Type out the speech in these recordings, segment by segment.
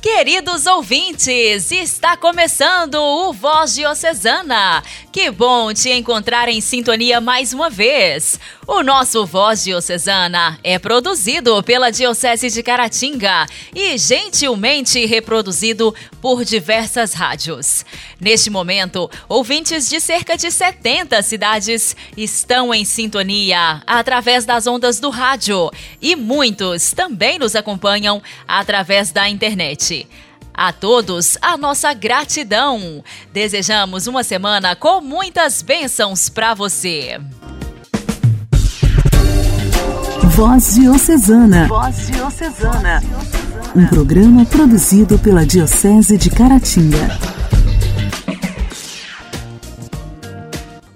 Queridos ouvintes, está começando o Voz Diocesana. Que bom te encontrar em sintonia mais uma vez. O nosso Voz Diocesana é produzido pela Diocese de Caratinga e gentilmente reproduzido por diversas rádios. Neste momento, ouvintes de cerca de 70 cidades estão em sintonia através das ondas do rádio e muitos também nos acompanham através da internet. A todos, a nossa gratidão. Desejamos uma semana com muitas bênçãos para você. Voz Diocesana. Voz Diocesana. Um programa produzido pela Diocese de Caratinga.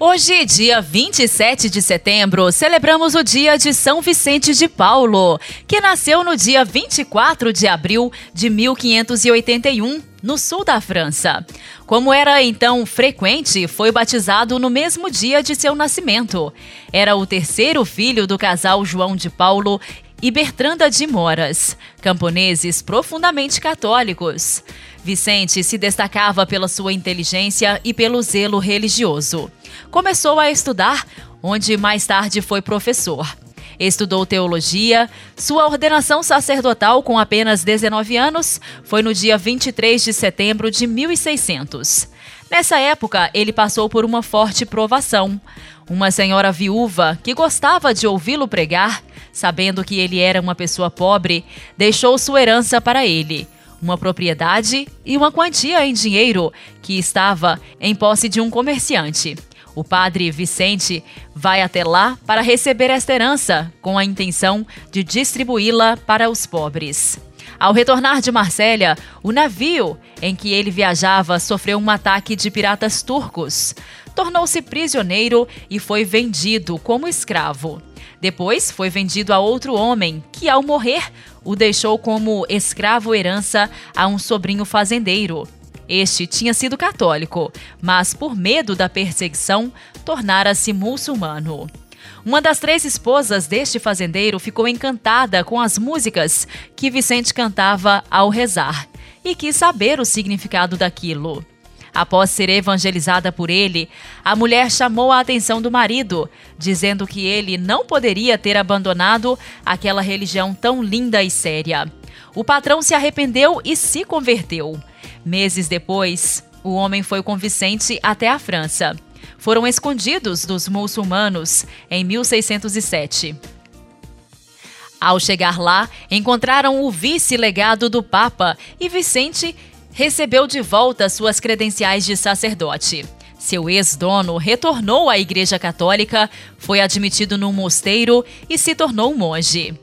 Hoje, dia 27 de setembro, celebramos o dia de São Vicente de Paulo, que nasceu no dia 24 de abril de 1581 no sul da França. Como era então frequente, foi batizado no mesmo dia de seu nascimento. Era o terceiro filho do casal João de Paulo e Bertranda de Moras, camponeses profundamente católicos. Vicente se destacava pela sua inteligência e pelo zelo religioso. Começou a estudar, onde mais tarde foi professor. Estudou teologia. Sua ordenação sacerdotal, com apenas 19 anos, foi no dia 23 de setembro de 1600. Nessa época, ele passou por uma forte provação. Uma senhora viúva, que gostava de ouvi-lo pregar, sabendo que ele era uma pessoa pobre, deixou sua herança para ele uma propriedade e uma quantia em dinheiro que estava em posse de um comerciante. O padre Vicente vai até lá para receber esta herança, com a intenção de distribuí-la para os pobres. Ao retornar de Marsella, o navio em que ele viajava sofreu um ataque de piratas turcos. Tornou-se prisioneiro e foi vendido como escravo. Depois foi vendido a outro homem, que ao morrer o deixou como escravo herança a um sobrinho fazendeiro. Este tinha sido católico, mas por medo da perseguição, tornara-se muçulmano. Uma das três esposas deste fazendeiro ficou encantada com as músicas que Vicente cantava ao rezar e quis saber o significado daquilo. Após ser evangelizada por ele, a mulher chamou a atenção do marido, dizendo que ele não poderia ter abandonado aquela religião tão linda e séria. O patrão se arrependeu e se converteu. Meses depois, o homem foi com Vicente até a França. Foram escondidos dos muçulmanos em 1607. Ao chegar lá, encontraram o vice-legado do Papa e Vicente recebeu de volta suas credenciais de sacerdote. Seu ex-dono retornou à Igreja Católica, foi admitido num mosteiro e se tornou monge.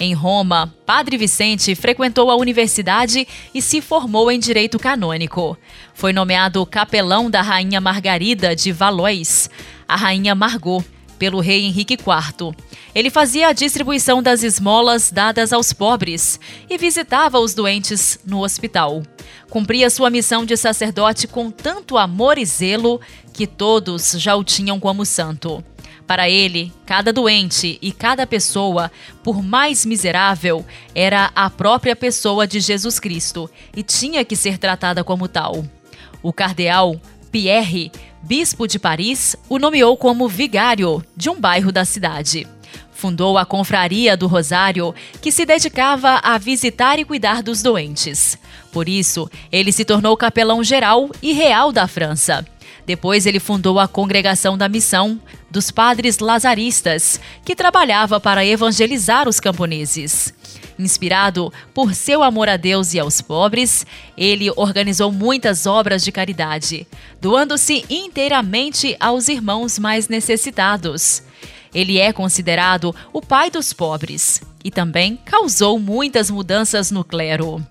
Em Roma, Padre Vicente frequentou a universidade e se formou em direito canônico. Foi nomeado capelão da rainha Margarida de Valois, a rainha Margot, pelo rei Henrique IV. Ele fazia a distribuição das esmolas dadas aos pobres e visitava os doentes no hospital. Cumpria sua missão de sacerdote com tanto amor e zelo que todos já o tinham como santo. Para ele, cada doente e cada pessoa, por mais miserável, era a própria pessoa de Jesus Cristo e tinha que ser tratada como tal. O cardeal Pierre, bispo de Paris, o nomeou como vigário de um bairro da cidade. Fundou a Confraria do Rosário, que se dedicava a visitar e cuidar dos doentes. Por isso, ele se tornou capelão geral e real da França. Depois ele fundou a Congregação da Missão dos Padres Lazaristas, que trabalhava para evangelizar os camponeses. Inspirado por seu amor a Deus e aos pobres, ele organizou muitas obras de caridade, doando-se inteiramente aos irmãos mais necessitados. Ele é considerado o pai dos pobres e também causou muitas mudanças no clero.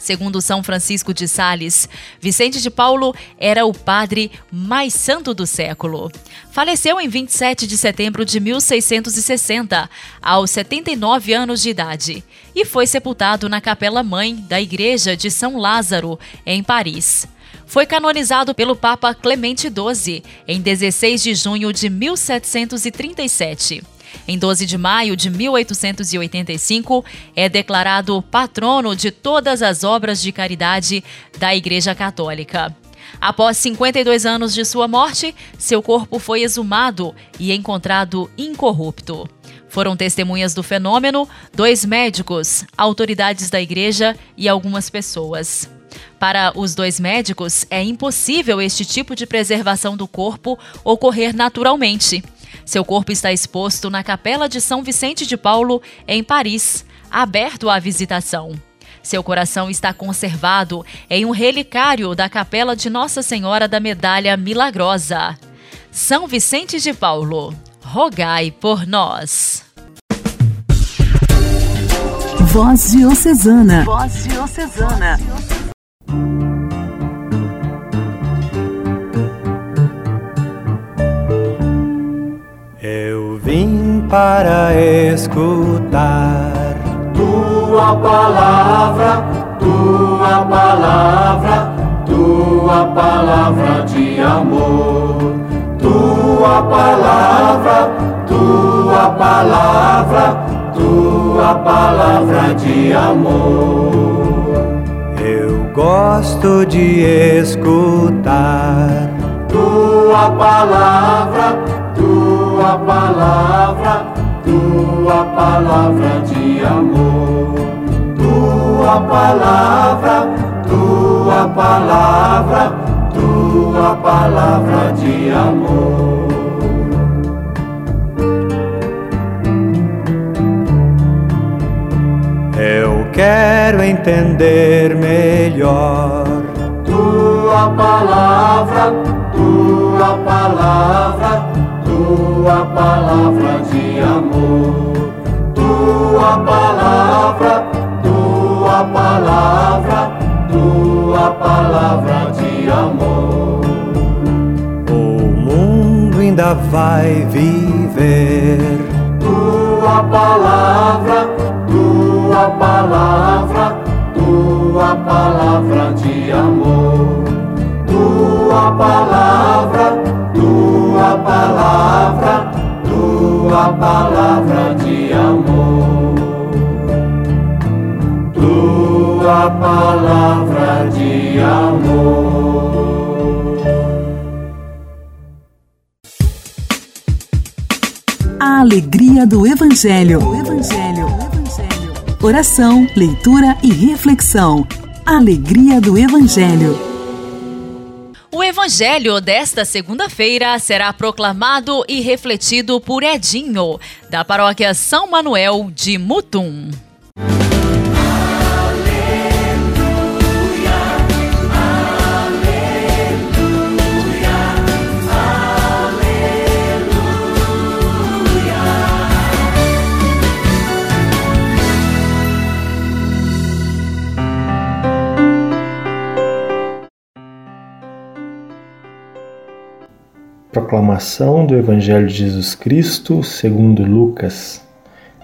Segundo São Francisco de Sales, Vicente de Paulo era o padre mais santo do século. Faleceu em 27 de setembro de 1660, aos 79 anos de idade, e foi sepultado na Capela Mãe da Igreja de São Lázaro, em Paris. foi canonizado pelo Papa Clemente XII em 16 de junho de 1737. Em 12 de maio de 1885, é declarado patrono de todas as obras de caridade da Igreja Católica. Após 52 anos de sua morte, seu corpo foi exumado e encontrado incorrupto. Foram testemunhas do fenômeno dois médicos, autoridades da igreja e algumas pessoas. Para os dois médicos, é impossível este tipo de preservação do corpo ocorrer naturalmente. Seu corpo está exposto na Capela de São Vicente de Paulo, em Paris, aberto à visitação. Seu coração está conservado em um relicário da Capela de Nossa Senhora da Medalha Milagrosa. São Vicente de Paulo, rogai por nós. Voz Diocesana. Voz Diocesana. Para escutar tua palavra, tua palavra, tua palavra de amor. Tua palavra, tua palavra, tua palavra de amor. Eu gosto de escutar tua palavra, tua palavra, tua palavra de amor. Tua palavra, tua palavra, tua palavra de amor. Eu quero entender melhor tua palavra, tua palavra, tua palavra de amor, tua palavra, tua palavra, tua palavra de amor. O mundo ainda vai viver tua palavra tua palavra, tua palavra de amor, tua palavra, tua palavra, tua palavra de amor, tua palavra de amor. A alegria do Evangelho. O Evangelho oração, leitura e reflexão. Alegria do Evangelho. O Evangelho desta segunda-feira será proclamado e refletido por Edinho, da paróquia São Manuel de Mutum. Proclamação do Evangelho de Jesus Cristo segundo Lucas.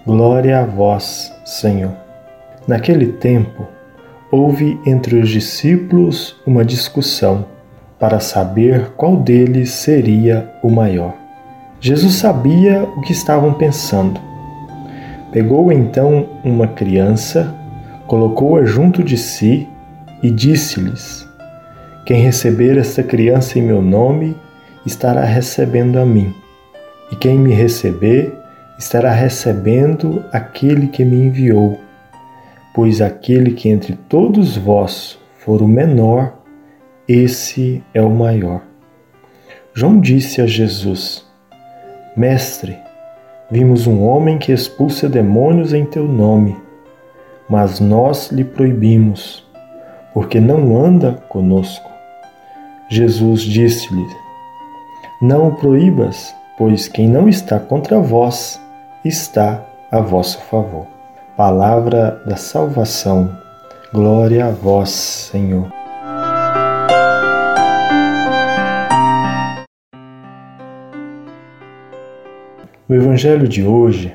Glória a vós, Senhor. Naquele tempo, houve entre os discípulos uma discussão para saber qual deles seria o maior. Jesus sabia o que estavam pensando. Pegou então uma criança, colocou-a junto de si e disse-lhes: Quem receber esta criança em meu nome, estará recebendo a mim, e quem me receber estará recebendo aquele que me enviou. Pois aquele que entre todos vós for o menor, esse é o maior. João disse a Jesus: Mestre, vimos um homem que expulsa demônios em teu nome, mas nós lhe proibimos, porque não anda conosco. Jesus disse-lhe: não o proíbas, pois quem não está contra vós está a vosso favor. Palavra da salvação. Glória a vós, Senhor. No Evangelho de hoje,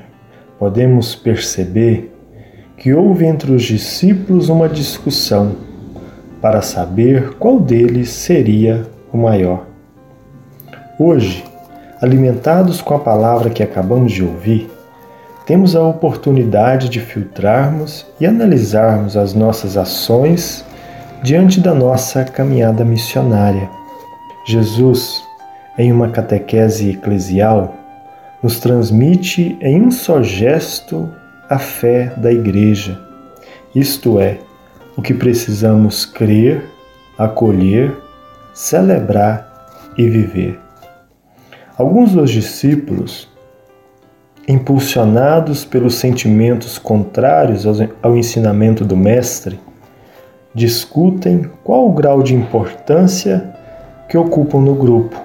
podemos perceber que houve entre os discípulos uma discussão para saber qual deles seria o maior. Hoje, alimentados com a palavra que acabamos de ouvir, temos a oportunidade de filtrarmos e analisarmos as nossas ações diante da nossa caminhada missionária. Jesus, em uma catequese eclesial, nos transmite em um só gesto a fé da Igreja, isto é, o que precisamos crer, acolher, celebrar e viver. Alguns dos discípulos, impulsionados pelos sentimentos contrários ao ensinamento do Mestre, discutem qual o grau de importância que ocupam no grupo.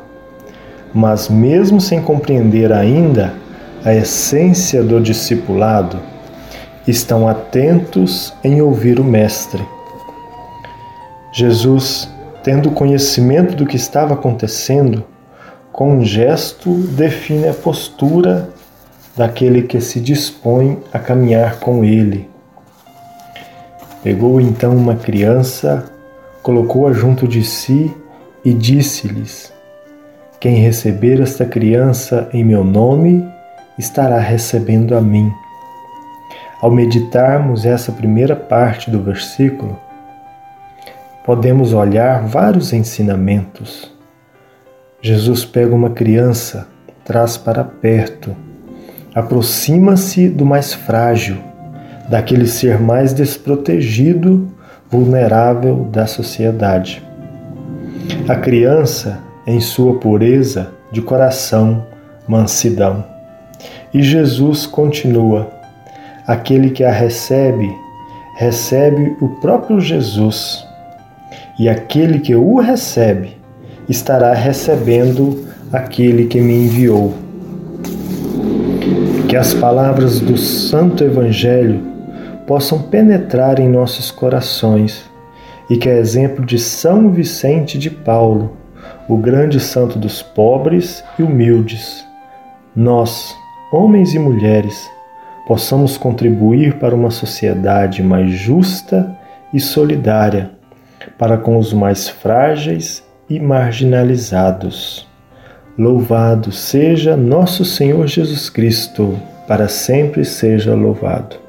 Mas, mesmo sem compreender ainda a essência do discipulado, estão atentos em ouvir o Mestre. Jesus, tendo conhecimento do que estava acontecendo, com um gesto define a postura daquele que se dispõe a caminhar com ele. Pegou então uma criança, colocou-a junto de si e disse-lhes: Quem receber esta criança em meu nome, estará recebendo a mim. Ao meditarmos essa primeira parte do versículo, podemos olhar vários ensinamentos. Jesus pega uma criança, traz para perto, aproxima-se do mais frágil, daquele ser mais desprotegido, vulnerável da sociedade. A criança, em sua pureza de coração, mansidão. E Jesus continua: aquele que a recebe, recebe o próprio Jesus, e aquele que o recebe, estará recebendo aquele que me enviou. Que as palavras do Santo Evangelho possam penetrar em nossos corações e que, a exemplo de São Vicente de Paulo, o grande santo dos pobres e humildes, nós, homens e mulheres, possamos contribuir para uma sociedade mais justa e solidária, para com os mais frágeis e marginalizados. Louvado seja nosso Senhor Jesus Cristo, para sempre seja louvado.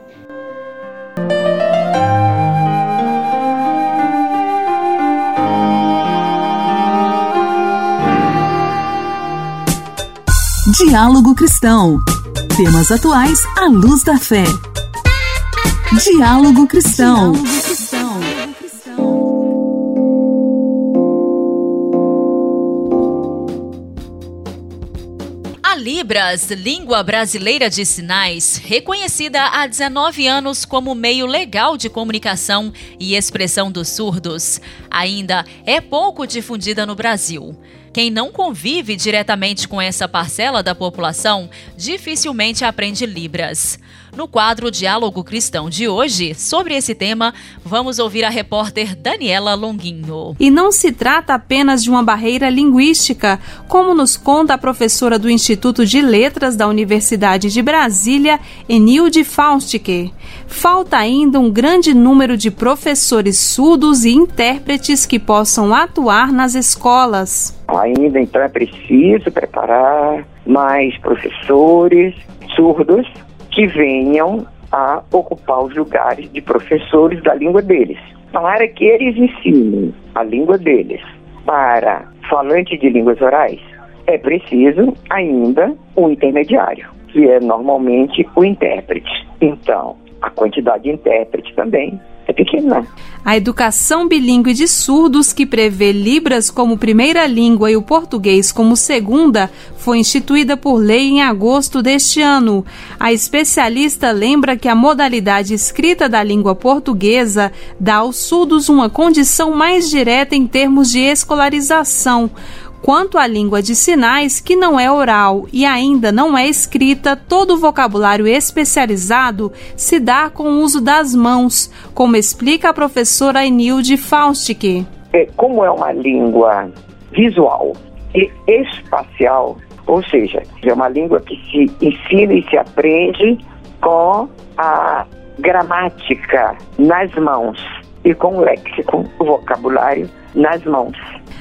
Diálogo Cristão. Temas atuais à luz da fé. Diálogo Cristão. A Libras, língua brasileira de sinais, reconhecida há 19 anos como meio legal de comunicação e expressão dos surdos, ainda é pouco difundida no Brasil. Quem não convive diretamente com essa parcela da população dificilmente aprende Libras. No quadro Diálogo Cristão de hoje, sobre esse tema, vamos ouvir a repórter Daniela Longuinho. E não se trata apenas de uma barreira linguística, como nos conta a professora do Instituto de Letras da Universidade de Brasília, Enilde Faustke. Falta ainda um grande número de professores surdos e intérpretes que possam atuar nas escolas. Ainda então é preciso preparar mais professores surdos que venham a ocupar os lugares de professores da língua deles. Para que eles ensinem a língua deles para falantes de línguas orais, é preciso ainda um intermediário, que é normalmente o intérprete. Então, a quantidade de intérprete também é pequena. A educação bilíngue de surdos, que prevê Libras como primeira língua e o português como segunda, foi instituída por lei em agosto deste ano. A especialista lembra que a modalidade escrita da língua portuguesa dá aos surdos uma condição mais direta em termos de escolarização. Quanto à língua de sinais, que não é oral e ainda não é escrita, todo o vocabulário especializado se dá com o uso das mãos, como explica a professora Enilde Faustke. É, como é uma língua visual e espacial, ou seja, é uma língua que se ensina e se aprende com a gramática nas mãos. e com o léxico, o vocabulário nas mãos.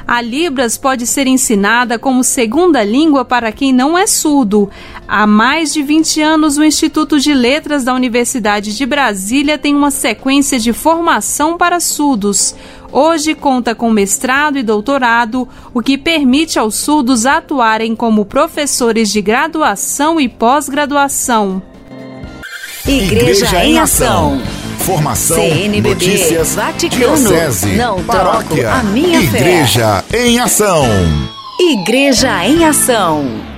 A Libras pode ser ensinada como segunda língua para quem não é surdo. Há mais de 20 anos, o Instituto de Letras da Universidade de Brasília tem uma sequência de formação para surdos. Hoje conta com mestrado e doutorado, o que permite aos surdos atuarem como professores de graduação e pós-graduação. Igreja, Igreja em Ação. Formação, CNBB, notícias, Vaticano, diocese, não paróquia, a minha Igreja fé. em Ação. Igreja em Ação.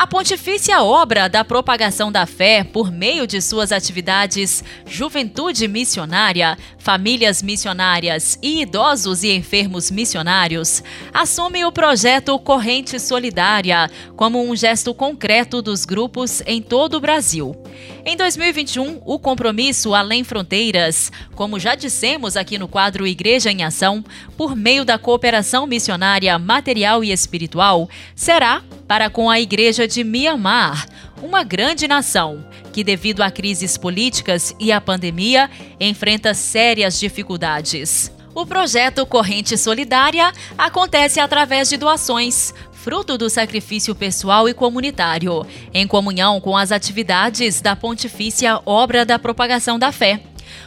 A Pontifícia Obra da Propagação da Fé, por meio de suas atividades Juventude Missionária, Famílias Missionárias e Idosos e Enfermos Missionários, assume o projeto Corrente Solidária como um gesto concreto dos grupos em todo o Brasil. Em 2021, o compromisso Além Fronteiras, como já dissemos aqui no quadro Igreja em Ação, por meio da cooperação missionária material e espiritual, será para com a Igreja de Mianmar, uma grande nação que, devido a crises políticas e à pandemia, enfrenta sérias dificuldades. O projeto Corrente Solidária acontece através de doações, fruto do sacrifício pessoal e comunitário, em comunhão com as atividades da Pontifícia Obra da Propagação da Fé.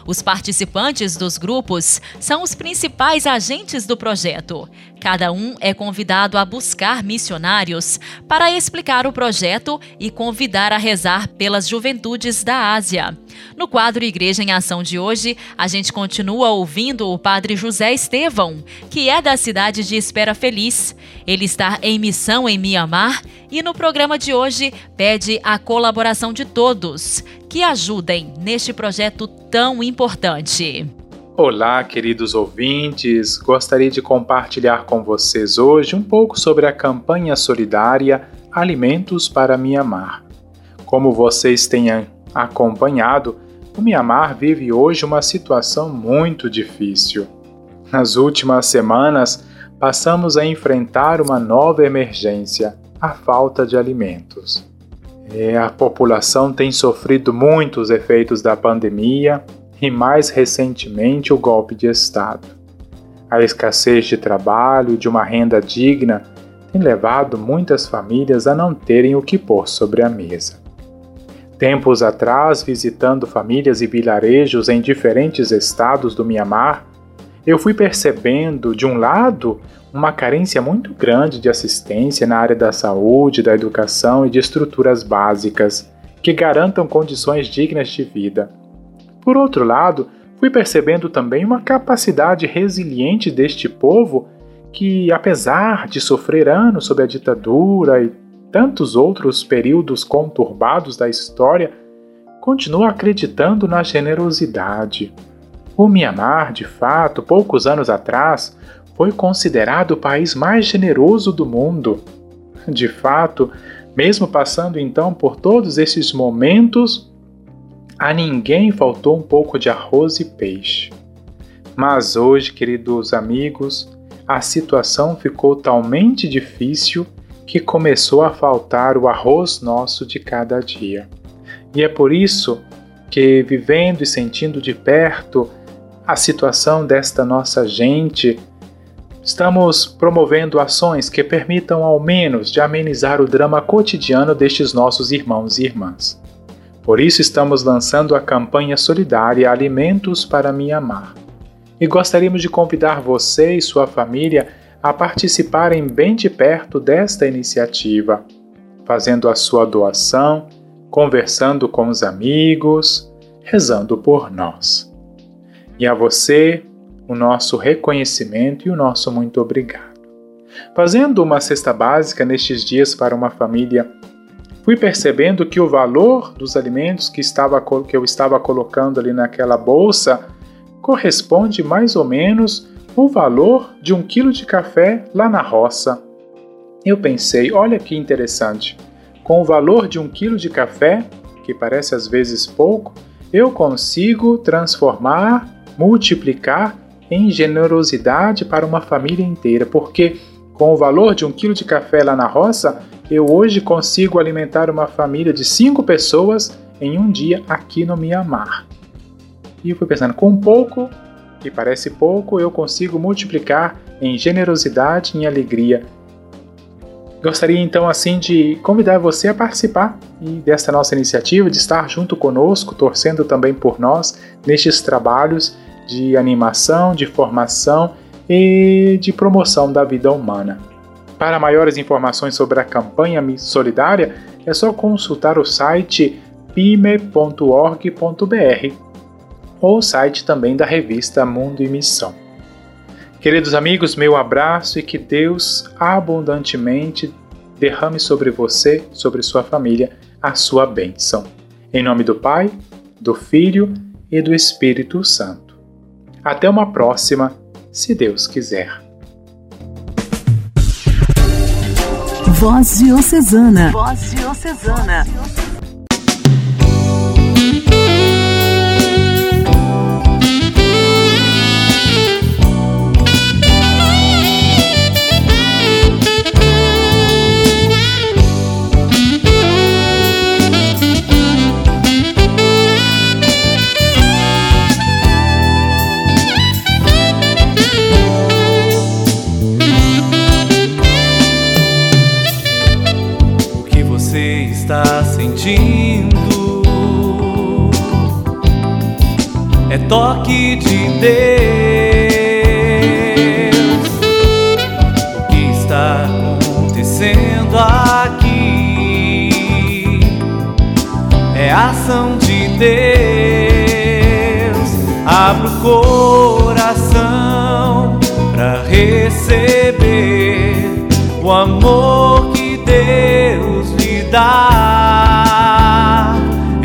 Os participantes dos grupos são os principais agentes do projeto. Cada um é convidado a buscar missionários para explicar o projeto e convidar a rezar pelas juventudes da Ásia. No quadro Igreja em Ação de hoje, a gente continua ouvindo o padre José Estevão, que é da cidade de Espera Feliz. Ele está em missão em Mianmar e no programa de hoje pede a colaboração de todos que ajudem neste projeto tão importante. Olá, queridos ouvintes. Gostaria de compartilhar com vocês hoje um pouco sobre a campanha solidária Alimentos para Mianmar. Como vocês têm acompanhado, o Mianmar vive hoje uma situação muito difícil. Nas últimas semanas, passamos a enfrentar uma nova emergência, a falta de alimentos. É, a população tem sofrido muitos efeitos da pandemia e, mais recentemente, o golpe de Estado. A escassez de trabalho e de uma renda digna tem levado muitas famílias a não terem o que pôr sobre a mesa. Tempos atrás, visitando famílias e vilarejos em diferentes estados do Mianmar, eu fui percebendo, de um lado, uma carência muito grande de assistência na área da saúde, da educação e de estruturas básicas que garantam condições dignas de vida. Por outro lado, fui percebendo também uma capacidade resiliente deste povo que, apesar de sofrer anos sob a ditadura e tantos outros períodos conturbados da história, continua acreditando na generosidade. O Mianmar, de fato, poucos anos atrás, foi considerado o país mais generoso do mundo. De fato, mesmo passando então por todos esses momentos, a ninguém faltou um pouco de arroz e peixe. Mas hoje, queridos amigos, a situação ficou talmente difícil que começou a faltar o arroz nosso de cada dia. E é por isso que, vivendo e sentindo de perto a situação desta nossa gente, estamos promovendo ações que permitam ao menos de amenizar o drama cotidiano destes nossos irmãos e irmãs. Por isso estamos lançando a campanha solidária Alimentos para Mianmar. E gostaríamos de convidar você e sua família a participarem bem de perto desta iniciativa, fazendo a sua doação, conversando com os amigos, rezando por nós. E a você, o nosso reconhecimento e o nosso muito obrigado. Fazendo uma cesta básica nestes dias para uma família, fui percebendo que o valor dos alimentos que, estava, que eu estava colocando ali naquela bolsa corresponde mais ou menos o valor de um quilo de café lá na roça. Eu pensei, olha que interessante, com o valor de um quilo de café, que parece às vezes pouco, eu consigo transformar, multiplicar em generosidade para uma família inteira, porque com o valor de um quilo de café lá na roça, eu hoje consigo alimentar uma família de cinco pessoas em um dia aqui no Mianmar. E eu fui pensando, com pouco, que parece pouco, eu consigo multiplicar em generosidade e em alegria. Gostaria então assim de convidar você a participar desta nossa iniciativa, de estar junto conosco, torcendo também por nós nestes trabalhos de animação, de formação e de promoção da vida humana. Para maiores informações sobre a campanha solidária, é só consultar o site pime.org.br ou o site também da revista Mundo e Missão. Queridos amigos, meu abraço e que Deus abundantemente derrame sobre você, sobre sua família, a sua bênção. Em nome do Pai, do Filho e do Espírito Santo. Até uma próxima, se Deus quiser. Voz Diocesana. Voz Diocesana.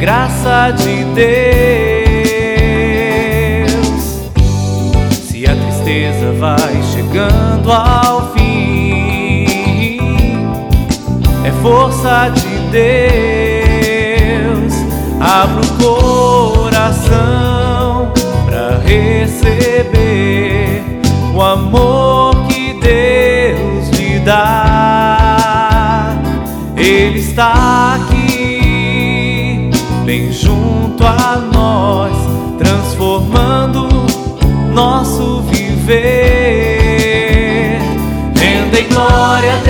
graça de Deus. Se a tristeza vai chegando ao fim, é força de Deus. Abra o coração para receber o amor que Deus lhe dá. Está aqui vem junto a nós, transformando nosso viver. Rendem glória a Deus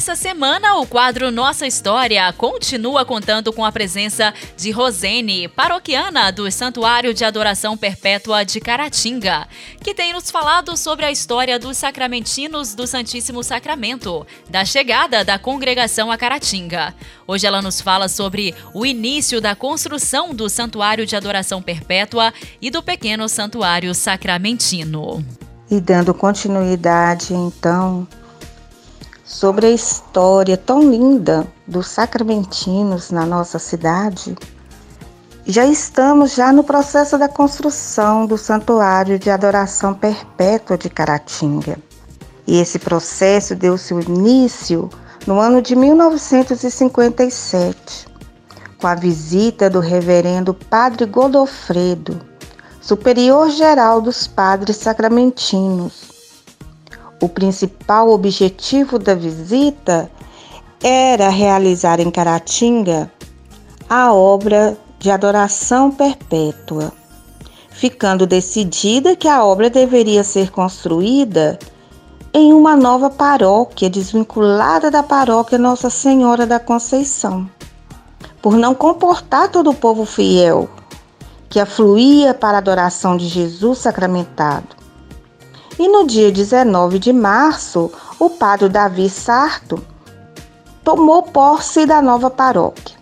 Essa semana, o quadro Nossa História continua contando com a presença de Rosene, paroquiana do Santuário de Adoração Perpétua de Caratinga, que tem nos falado sobre a história dos sacramentinos do Santíssimo Sacramento, da chegada da congregação a Caratinga. Hoje ela nos fala sobre o início da construção do Santuário de Adoração Perpétua e do pequeno Santuário Sacramentino. E dando continuidade, então, sobre a história tão linda dos sacramentinos na nossa cidade, já estamos já no processo da construção do Santuário de Adoração Perpétua de Caratinga. E esse processo deu seu início no ano de 1957, com a visita do reverendo Padre Godofredo, superior geral dos padres sacramentinos. O principal objetivo da visita era realizar em Caratinga a obra de adoração perpétua, ficando decidida que a obra deveria ser construída em uma nova paróquia desvinculada da paróquia Nossa Senhora da Conceição, por não comportar todo o povo fiel que afluía para a adoração de Jesus sacramentado. E no dia 19 de março, o padre Davi Sarto tomou posse da nova paróquia.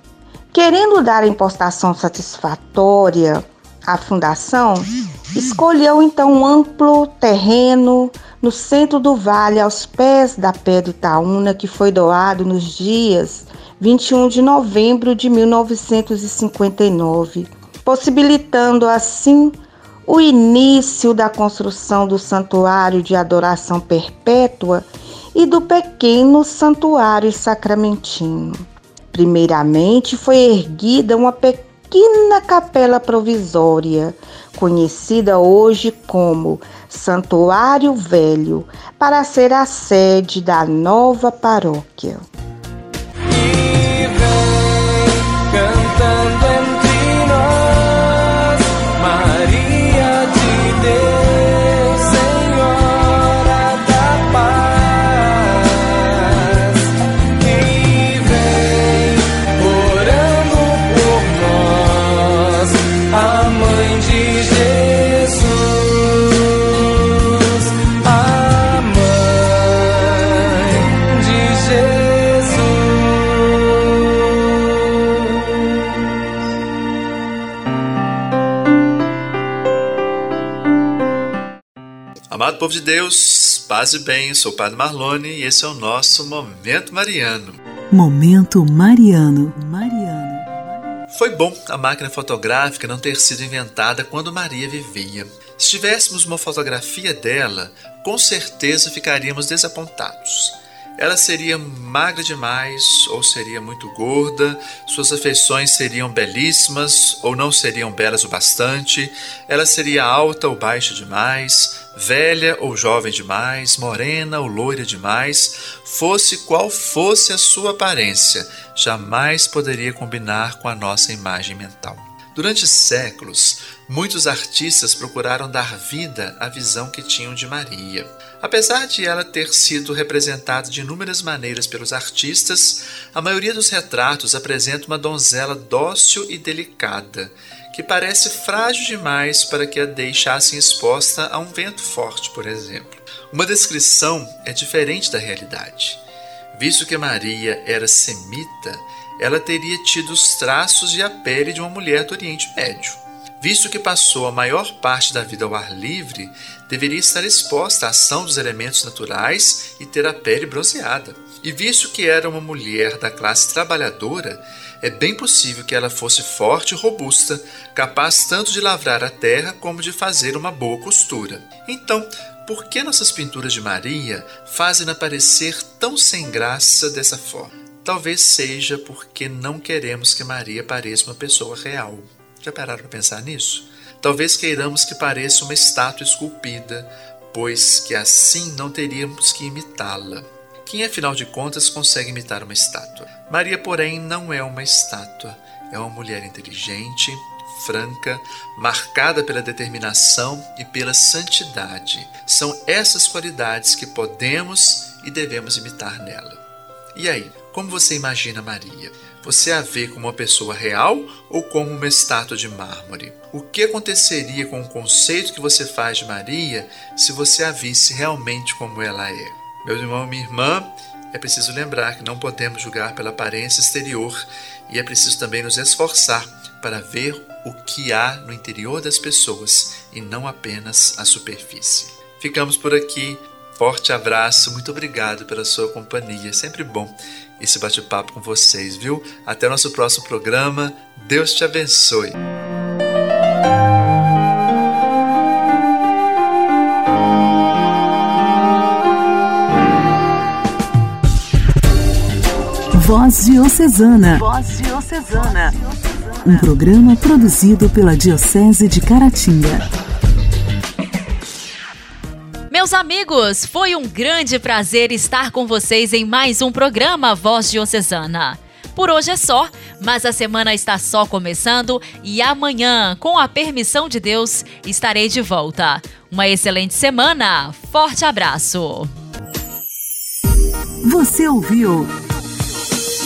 Querendo dar a impostação satisfatória à fundação, escolheu então um amplo terreno no centro do vale, aos pés da Pedra Itaúna, que foi doado nos dias 21 de novembro de 1959, possibilitando assim o início da construção do Santuário de Adoração Perpétua e do pequeno Santuário Sacramentino. Primeiramente foi erguida uma pequena capela provisória, conhecida hoje como Santuário Velho, para ser a sede da nova paróquia. Povo de Deus, paz e bem, sou o Padre Marlone e esse é o nosso Momento Mariano. Momento Mariano. Mariano. Foi bom a máquina fotográfica não ter sido inventada quando Maria vivia. Se tivéssemos uma fotografia dela, com certeza ficaríamos desapontados. Ela seria magra demais ou seria muito gorda, suas afeições seriam belíssimas ou não seriam belas o bastante, ela seria alta ou baixa demais, velha ou jovem demais, morena ou loira demais, fosse qual fosse a sua aparência, jamais poderia combinar com a nossa imagem mental. Durante séculos, muitos artistas procuraram dar vida à visão que tinham de Maria. Apesar de ela ter sido representada de inúmeras maneiras pelos artistas, a maioria dos retratos apresenta uma donzela dócil e delicada, que parece frágil demais para que a deixassem exposta a um vento forte, por exemplo. Uma descrição é diferente da realidade. Visto que Maria era semita, ela teria tido os traços e a pele de uma mulher do Oriente Médio. Visto que passou a maior parte da vida ao ar livre, deveria estar exposta à ação dos elementos naturais e ter a pele bronzeada. E visto que era uma mulher da classe trabalhadora, é bem possível que ela fosse forte e robusta, capaz tanto de lavrar a terra como de fazer uma boa costura. Então, por que nossas pinturas de Maria fazem aparecer tão sem graça dessa forma? Talvez seja porque não queremos que Maria pareça uma pessoa real. Já pararam para pensar nisso? Talvez queiramos que pareça uma estátua esculpida, pois que assim não teríamos que imitá-la. Quem, afinal de contas, consegue imitar uma estátua? Maria, porém, não é uma estátua. É uma mulher inteligente, franca, marcada pela determinação e pela santidade. São essas qualidades que podemos e devemos imitar nela. E aí, como você imagina Maria? Você a vê como uma pessoa real ou como uma estátua de mármore? O que aconteceria com o conceito que você faz de Maria se você a visse realmente como ela é? Meu irmão minha irmã, é preciso lembrar que não podemos julgar pela aparência exterior e é preciso também nos esforçar para ver o que há no interior das pessoas e não apenas a superfície. Ficamos por aqui. Forte abraço, muito obrigado pela sua companhia. Sempre bom esse bate-papo com vocês, viu? Até o nosso próximo programa. Deus te abençoe. Voz Diocesana. Voz Diocesana. um programa produzido pela Diocese de Caratinga. Meus amigos, foi um grande prazer estar com vocês em mais um programa Voz Diocesana. Por hoje é só, mas a semana está só começando e amanhã, com a permissão de Deus, estarei de volta. Uma excelente semana, forte abraço! Você ouviu